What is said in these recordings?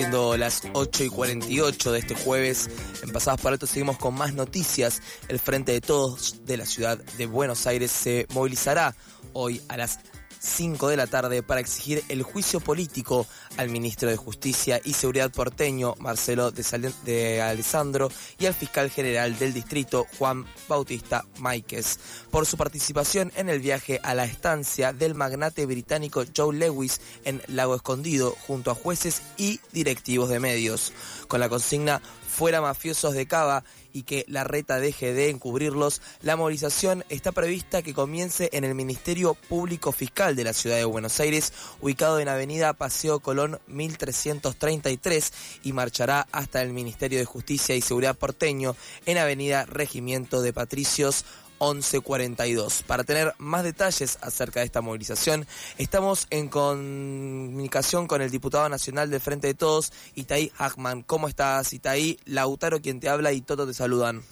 siendo las 8 y 48 de este jueves. En Pasadas por Alto seguimos con más noticias. El Frente de Todos de la ciudad de Buenos Aires se movilizará hoy a las 5 de la tarde para exigir el juicio político al ministro de Justicia y Seguridad porteño, Marcelo de, Alessandro, y al fiscal general del distrito, Juan Bautista Máiquez, por su participación en el viaje a la estancia del magnate británico Joe Lewis en Lago Escondido, junto a jueces y directivos de medios. Con la consigna fuera mafiosos de Cava y que la reta deje de encubrirlos, la movilización está prevista que comience en el Ministerio Público Fiscal de la Ciudad de Buenos Aires, ubicado en Avenida Paseo Colón 1333 y marchará hasta el Ministerio de Justicia y Seguridad porteño en Avenida Regimiento de Patricios 1142. Para tener más detalles acerca de esta movilización, estamos en comunicación con el diputado nacional del Frente de Todos, Itaí Hackman. ¿Cómo estás, Itaí? Lautaro, quien te habla, y Toto te saludan.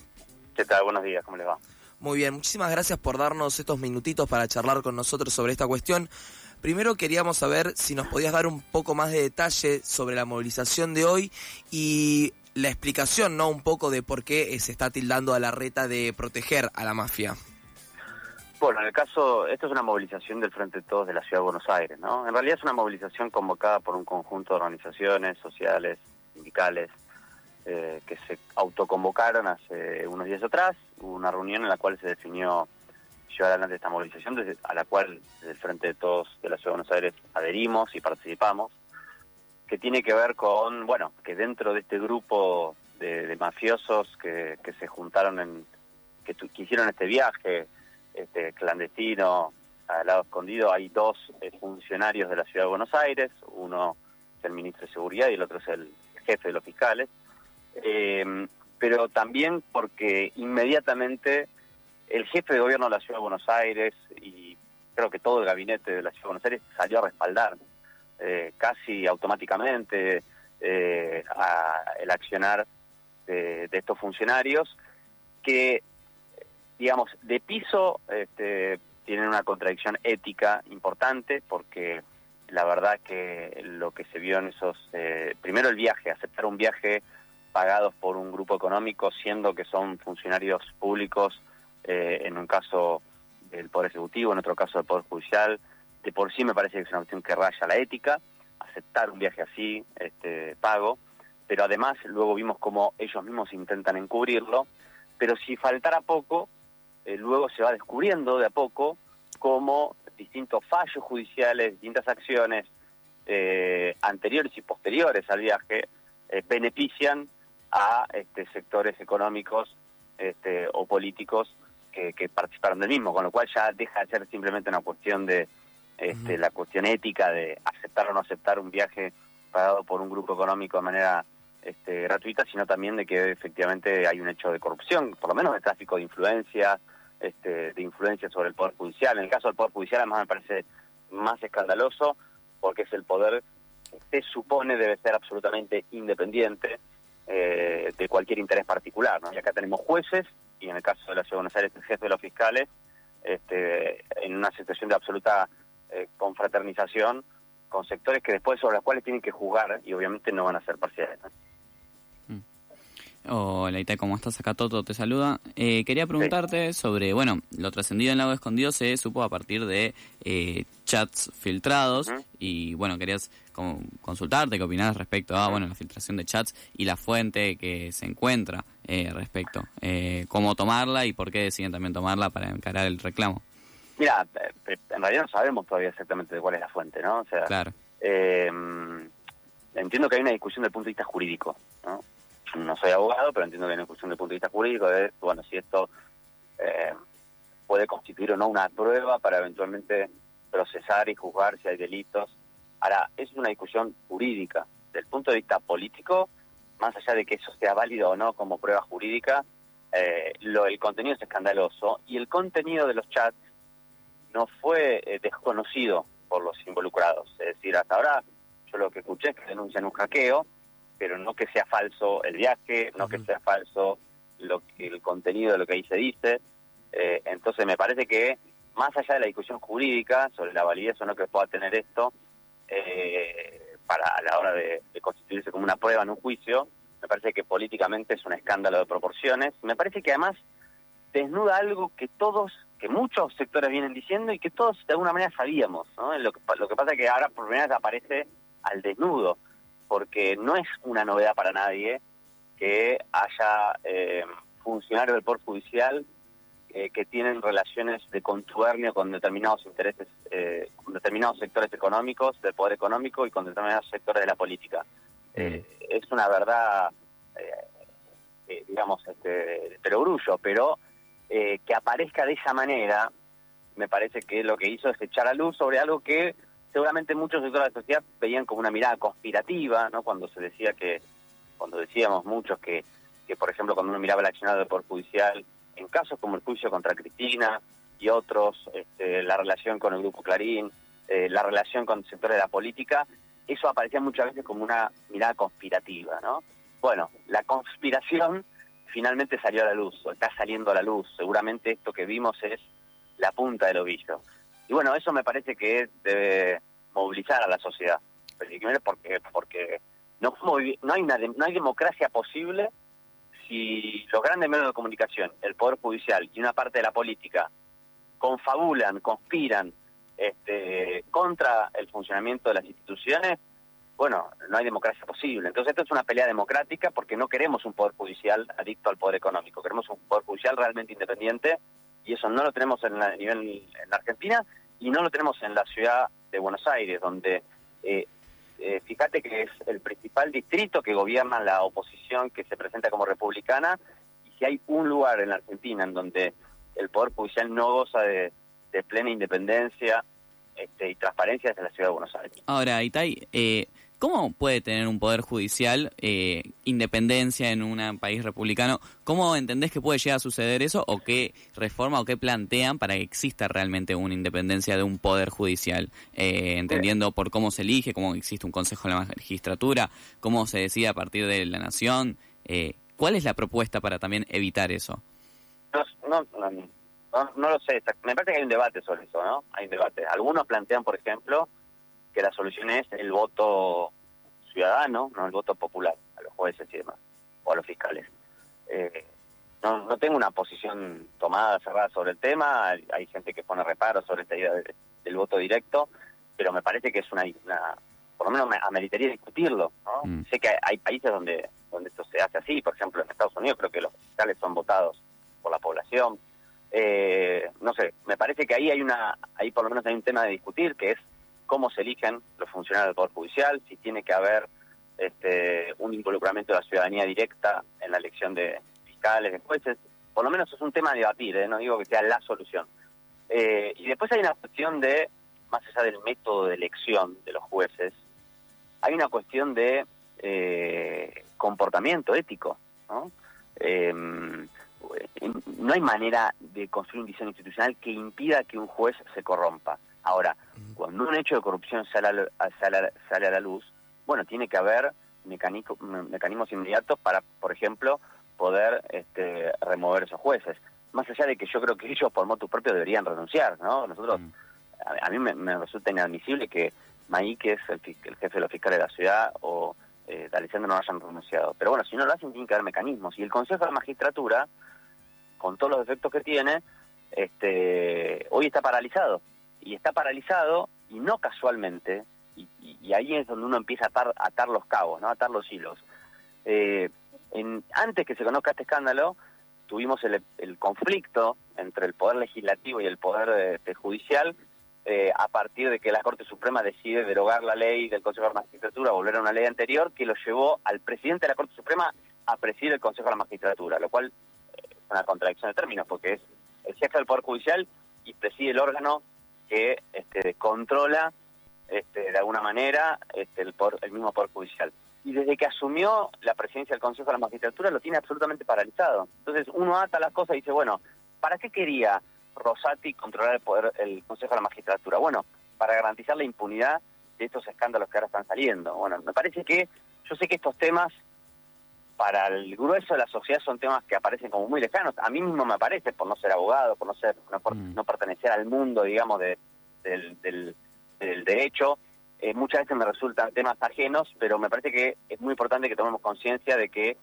¿Qué tal? Buenos días, ¿cómo les va? Muy bien, muchísimas gracias por darnos estos minutitos para charlar con nosotros sobre esta cuestión. Primero queríamos saber si nos podías dar un poco más de detalle sobre la movilización de hoy y la explicación, ¿no? Un poco de por qué eh, se está tildando a la reta de proteger a la mafia. Bueno, en el caso, esto es una movilización del Frente de Todos de la Ciudad de Buenos Aires, ¿no? En realidad es una movilización convocada por un conjunto de organizaciones sociales, sindicales, eh, que se autoconvocaron hace unos días atrás. Hubo una reunión en la cual se definió llevar adelante esta movilización, a la cual desde el Frente de Todos de la Ciudad de Buenos Aires adherimos y participamos que tiene que ver con, bueno, que dentro de este grupo de, mafiosos que, se juntaron en, que, hicieron este viaje este clandestino al lado escondido, hay dos eh, funcionarios de la ciudad de Buenos Aires, uno es el ministro de Seguridad y el otro es el jefe de los fiscales, em, pero también porque inmediatamente el jefe de gobierno de la ciudad de Buenos Aires y creo que todo el gabinete de la ciudad de Buenos Aires salió a respaldar eh, casi automáticamente eh, el accionar de, estos funcionarios que, digamos, de piso este, tienen una contradicción ética importante porque la verdad que lo que se vio en esos, eh, primero el viaje, aceptar un viaje pagados por un grupo económico, siendo que son funcionarios públicos, en un caso del Poder Ejecutivo, en otro caso del Poder Judicial, por sí me parece que es una cuestión que raya la ética, aceptar un viaje así, este, pago, pero además luego vimos cómo ellos mismos intentan encubrirlo, pero si faltara poco, eh, luego se va descubriendo de a poco cómo distintos fallos judiciales, distintas acciones eh, anteriores y posteriores al viaje eh, benefician a este, sectores económicos este, o políticos que, que participaron del mismo, con lo cual ya deja de ser simplemente una cuestión de este, la cuestión ética de aceptar o no aceptar un viaje pagado por un grupo económico de manera este, gratuita, sino también de que efectivamente hay un hecho de corrupción, por lo menos de tráfico de influencia, este, de influencia sobre el Poder Judicial. En el caso del Poder Judicial, además, me parece más escandaloso porque es el poder que se supone debe ser absolutamente independiente eh, de cualquier interés particular. ¿no? Y acá tenemos jueces, y en el caso de la Ciudad de Buenos Aires, el jefe de los fiscales, este, en una situación de absoluta eh, confraternización con sectores que después sobre los cuales tienen que jugar y obviamente no van a ser parciales. Mm. Hola Ita, ¿cómo estás? Acá Toto te saluda. Eh, quería preguntarte sobre, bueno, lo trascendido en Lago Escondido se supo a partir de eh, chats filtrados y bueno, querías consultarte qué opinás respecto a, bueno, la filtración de chats y la fuente que se encuentra eh, respecto, cómo tomarla y por qué deciden también tomarla para encarar el reclamo. Mira, en realidad no sabemos todavía exactamente de cuál es la fuente, ¿no? O sea, eh, entiendo que hay una discusión desde el punto de vista jurídico, ¿no? No soy abogado, pero entiendo que hay una discusión desde el punto de vista jurídico de, bueno, si esto eh, puede constituir o no una prueba para eventualmente procesar y juzgar si hay delitos. Ahora, es una discusión jurídica. Del punto de vista político, más allá de que eso sea válido o no como prueba jurídica, eh, lo, el contenido es escandaloso y el contenido de los chats no fue eh, desconocido por los involucrados. Es decir, hasta ahora yo lo que escuché es que denuncian un hackeo, pero no que sea falso el viaje, no que sea falso lo que, el contenido de lo que ahí se dice. Eh, entonces me parece que más allá de la discusión jurídica sobre la validez o no que pueda tener esto, eh, para a la hora de, constituirse como una prueba en un juicio, me parece que políticamente es un escándalo de proporciones. Me parece que además desnuda algo que todos, que muchos sectores vienen diciendo y que todos de alguna manera sabíamos. ¿no? Lo, que, lo que pasa es que ahora por primera vez aparece al desnudo, porque no es una novedad para nadie que haya eh, funcionarios del Poder Judicial eh, que tienen relaciones de contubernio con determinados intereses, eh, con determinados sectores económicos, del poder económico y con determinados sectores de la política. Mm. Eh, es una verdad, digamos, este, de perogrullo, pero que aparezca de esa manera, me parece que lo que hizo es echar a luz sobre algo que seguramente muchos sectores de la sociedad veían como una mirada conspirativa, ¿no? Cuando se decía que, cuando decíamos muchos que, que por ejemplo, cuando uno miraba el accionado del Poder Judicial, en casos como el juicio contra Cristina y otros, este, la relación con el Grupo Clarín, eh, la relación con sectores de la política, eso aparecía muchas veces como una mirada conspirativa, ¿no? Bueno, la conspiración finalmente salió a la luz, o está saliendo a la luz. Seguramente esto que vimos es la punta del ovillo. Y bueno, eso me parece que debe movilizar a la sociedad, porque, porque no, hay, no hay democracia posible si los grandes medios de comunicación, el Poder Judicial y una parte de la política confabulan, conspiran este, contra el funcionamiento de las instituciones, bueno, no hay democracia posible. Entonces esto es una pelea democrática porque no queremos un Poder Judicial adicto al Poder Económico, queremos un Poder Judicial realmente independiente y eso no lo tenemos en la, nivel en la Argentina y no lo tenemos en la ciudad de Buenos Aires, donde eh, eh, fíjate que es el principal distrito que gobierna la oposición que se presenta como republicana y si hay un lugar en la Argentina en donde el Poder Judicial no goza de, plena independencia este, y transparencia es en la ciudad de Buenos Aires. Ahora, Itay, eh, ¿Cómo puede tener un poder judicial eh, independencia en un país republicano? ¿Cómo entendés que puede llegar a suceder eso o qué reforma o qué plantean para que exista realmente una independencia de un poder judicial? Eh, entendiendo por cómo se elige, cómo existe un consejo de la magistratura, cómo se decide a partir de la nación. Eh, ¿Cuál es la propuesta para también evitar eso? No, no, lo sé. Me parece que hay un debate sobre eso, ¿no? Hay un debate. Algunos plantean, por ejemplo, que la solución es el voto ciudadano, no el voto popular, a los jueces y demás, o a los fiscales. Eh, no, no tengo una posición tomada, cerrada sobre el tema, hay, gente que pone reparo sobre esta idea del voto directo, pero me parece que es una, por lo menos me ameritaría discutirlo. Mm. Sé que hay, países donde, donde esto se hace así, por ejemplo en Estados Unidos creo que los fiscales son votados por la población. Eh, no sé, me parece que ahí hay una, ahí por lo menos hay un tema de discutir que es cómo se eligen los funcionarios del Poder Judicial, si tiene que haber este, un involucramiento de la ciudadanía directa en la elección de fiscales, de jueces. Por lo menos es un tema a debatir, ¿eh? no digo que sea la solución. Eh, y después hay una cuestión de, más allá del método de elección de los jueces, hay una cuestión de eh, comportamiento ético. ¿no? no hay manera de construir un diseño institucional que impida que un juez se corrompa. Ahora, cuando un hecho de corrupción sale a, sale, a la luz, bueno, tiene que haber mecanismos inmediatos para, por ejemplo, poder este, remover esos jueces. Más allá de que yo creo que ellos por motu propio deberían renunciar, ¿no? Nosotros, a, mí me, resulta inadmisible que Maí, que es el, jefe de los fiscales de la ciudad, o eh, no hayan renunciado. Pero bueno, si no lo hacen, tiene que haber mecanismos. Y el Consejo de la Magistratura, con todos los efectos que tiene, este, hoy está paralizado y está paralizado y no casualmente, y, ahí es donde uno empieza a atar, los cabos, ¿no? atar los hilos. Eh, en, antes que se conozca este escándalo, tuvimos el, conflicto entre el Poder Legislativo y el Poder este, Judicial eh, a partir de que la Corte Suprema decide derogar la ley del Consejo de la Magistratura, volver a una ley anterior que lo llevó al presidente de la Corte Suprema a presidir el Consejo de la Magistratura, lo cual eh, es una contradicción de términos, porque es el jefe del Poder Judicial y preside el órgano que este, controla este, de alguna manera este, el, el mismo Poder Judicial. Y desde que asumió la presidencia del Consejo de la Magistratura lo tiene absolutamente paralizado. Entonces uno ata las cosas y dice, bueno, ¿para qué quería Rosati controlar el poder el Consejo de la Magistratura? Bueno, para garantizar la impunidad de estos escándalos que ahora están saliendo. Bueno, me parece que yo sé que estos temas para el grueso de la sociedad son temas que aparecen como muy lejanos. A mí mismo me aparece por no ser abogado, por no ser no, mm. pertenecer al mundo, digamos, de, del, del, derecho. eh, muchas veces me resultan temas ajenos, pero me parece que es muy importante que tomemos conciencia de que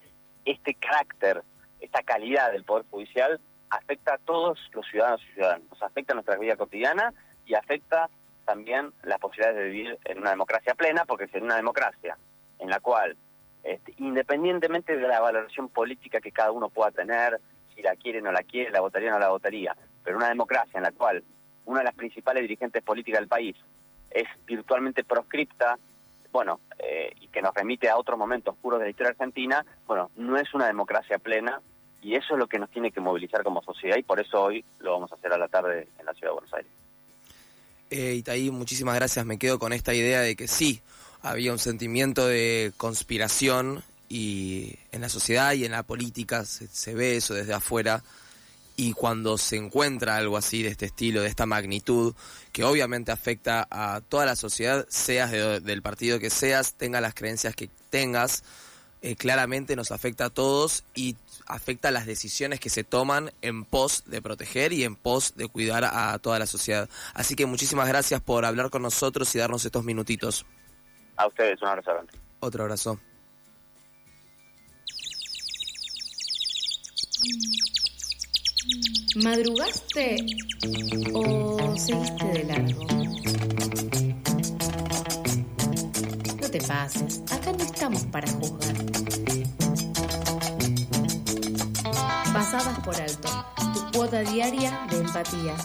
este carácter, esta calidad del Poder Judicial afecta a todos los ciudadanos y ciudadanos, afecta a nuestra vida cotidiana y afecta también las posibilidades de vivir en una democracia plena, porque si en una democracia en la cual, este, independientemente de la valoración política que cada uno pueda tener, si la quiere o no la quiere, la votaría o no la votaría, pero una democracia en la cual una de las principales dirigentes políticas del país es virtualmente proscripta, bueno, eh, y que nos remite a otros momentos oscuros de la historia argentina, bueno, no es una democracia plena y eso es lo que nos tiene que movilizar como sociedad y por eso hoy lo vamos a hacer a la tarde en la ciudad de Buenos Aires. Eh, Itaí, muchísimas gracias. Me quedo con esta idea de que sí, había un sentimiento de conspiración y en la sociedad y en la política se, ve eso desde afuera y cuando se encuentra algo así de este estilo, de esta magnitud, que obviamente afecta a toda la sociedad, seas del partido que seas, tengas las creencias que tengas, eh, claramente nos afecta a todos y afecta las decisiones que se toman en pos de proteger y en pos de cuidar a toda la sociedad. Así que muchísimas gracias por hablar con nosotros y darnos estos minutitos. A ustedes, un abrazo. Otro abrazo. ¿Madrugaste o seguiste de largo? No te pases, acá no estamos para juzgar. Pasadas por alto, tu cuota diaria de empatía.